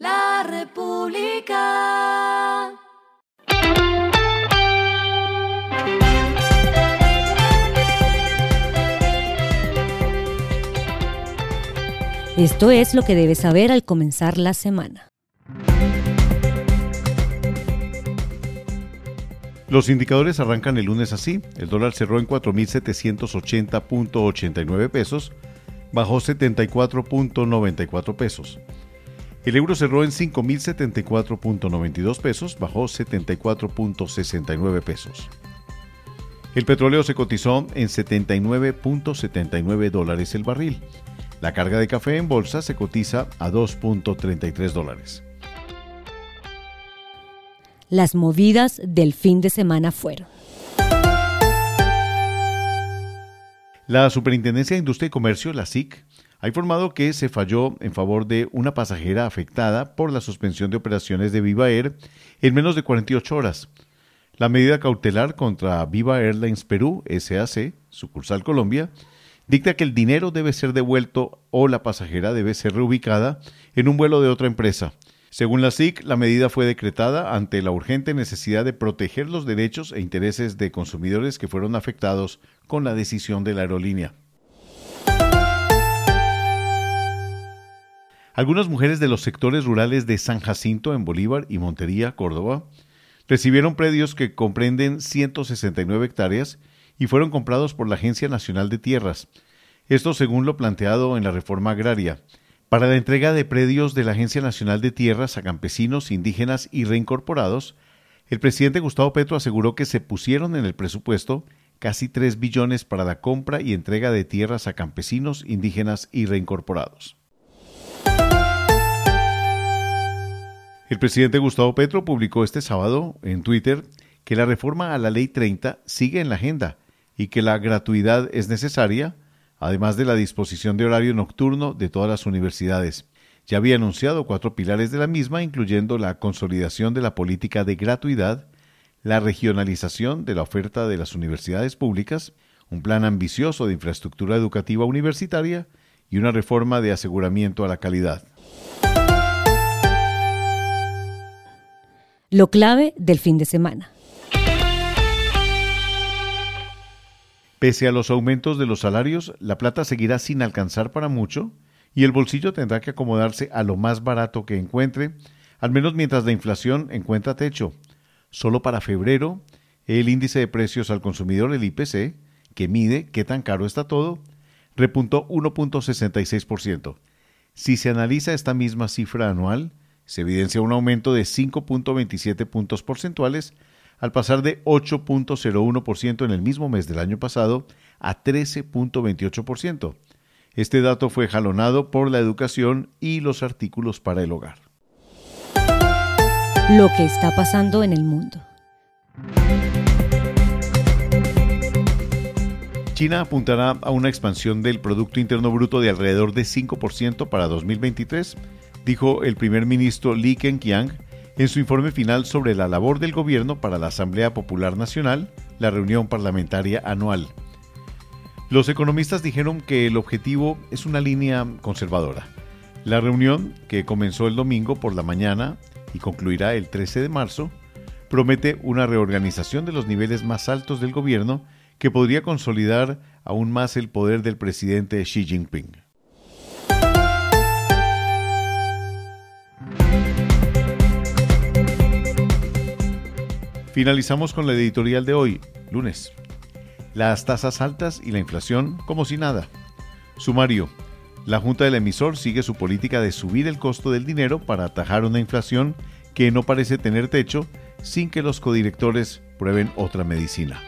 La República. Esto es lo que debes saber al comenzar la semana. Los indicadores arrancan el lunes así. El dólar cerró en 4.780.89 pesos, bajó 74.94 pesos. El euro cerró en 5.074.92 pesos, bajó 74.69 pesos. El petróleo se cotizó en 79.79 dólares el barril. La carga de café en bolsa se cotiza a 2.33 dólares. Las movidas del fin de semana fueron. La Superintendencia de Industria y Comercio, la SIC, ha informado que se falló en favor de una pasajera afectada por la suspensión de operaciones de Viva Air en menos de 48 horas. La medida cautelar contra Viva Airlines Perú, SAC, sucursal Colombia, dicta que el dinero debe ser devuelto o la pasajera debe ser reubicada en un vuelo de otra empresa. Según la SIC, la medida fue decretada ante la urgente necesidad de proteger los derechos e intereses de consumidores que fueron afectados con la decisión de la aerolínea. Algunas mujeres de los sectores rurales de San Jacinto en Bolívar y Montería, Córdoba, recibieron predios que comprenden 169 hectáreas y fueron comprados por la Agencia Nacional de Tierras. Esto según lo planteado en la reforma agraria, para la entrega de predios de la Agencia Nacional de Tierras a campesinos, indígenas y reincorporados, el presidente Gustavo Petro aseguró que se pusieron en el presupuesto casi 3 billones para la compra y entrega de tierras a campesinos, indígenas y reincorporados. El presidente Gustavo Petro publicó este sábado en Twitter que la reforma a la Ley 30 sigue en la agenda y que la gratuidad es necesaria además de la disposición de horario nocturno de todas las universidades. Ya había anunciado cuatro pilares de la misma, incluyendo la consolidación de la política de gratuidad, la regionalización de la oferta de las universidades públicas, un plan ambicioso de infraestructura educativa universitaria y una reforma de aseguramiento a la calidad. Lo clave del fin de semana. Pese a los aumentos de los salarios, la plata seguirá sin alcanzar para mucho y el bolsillo tendrá que acomodarse a lo más barato que encuentre, al menos mientras la inflación encuentra techo. Solo para febrero, el índice de precios al consumidor, el IPC, que mide qué tan caro está todo, repuntó 1.66%. Si se analiza esta misma cifra anual, se evidencia un aumento de 5.27 puntos porcentuales al pasar de 8.01% en el mismo mes del año pasado a 13.28%. Este dato fue jalonado por la educación y los artículos para el hogar. Lo que está pasando en el mundo. China apuntará a una expansión del Producto Interno Bruto de alrededor de 5% para 2023, dijo el primer ministro Li Keqiang en su informe final sobre la labor del gobierno para la Asamblea Popular Nacional, la reunión parlamentaria anual. Los economistas dijeron que el objetivo es una línea conservadora. La reunión, que comenzó el domingo por la mañana y concluirá el 13 de marzo, promete una reorganización de los niveles más altos del gobierno que podría consolidar aún más el poder del presidente Xi Jinping. Finalizamos con la editorial de hoy, lunes. Las tasas altas y la inflación como si nada. Sumario. La Junta del Emisor sigue su política de subir el costo del dinero para atajar una inflación que no parece tener techo sin que los codirectores prueben otra medicina.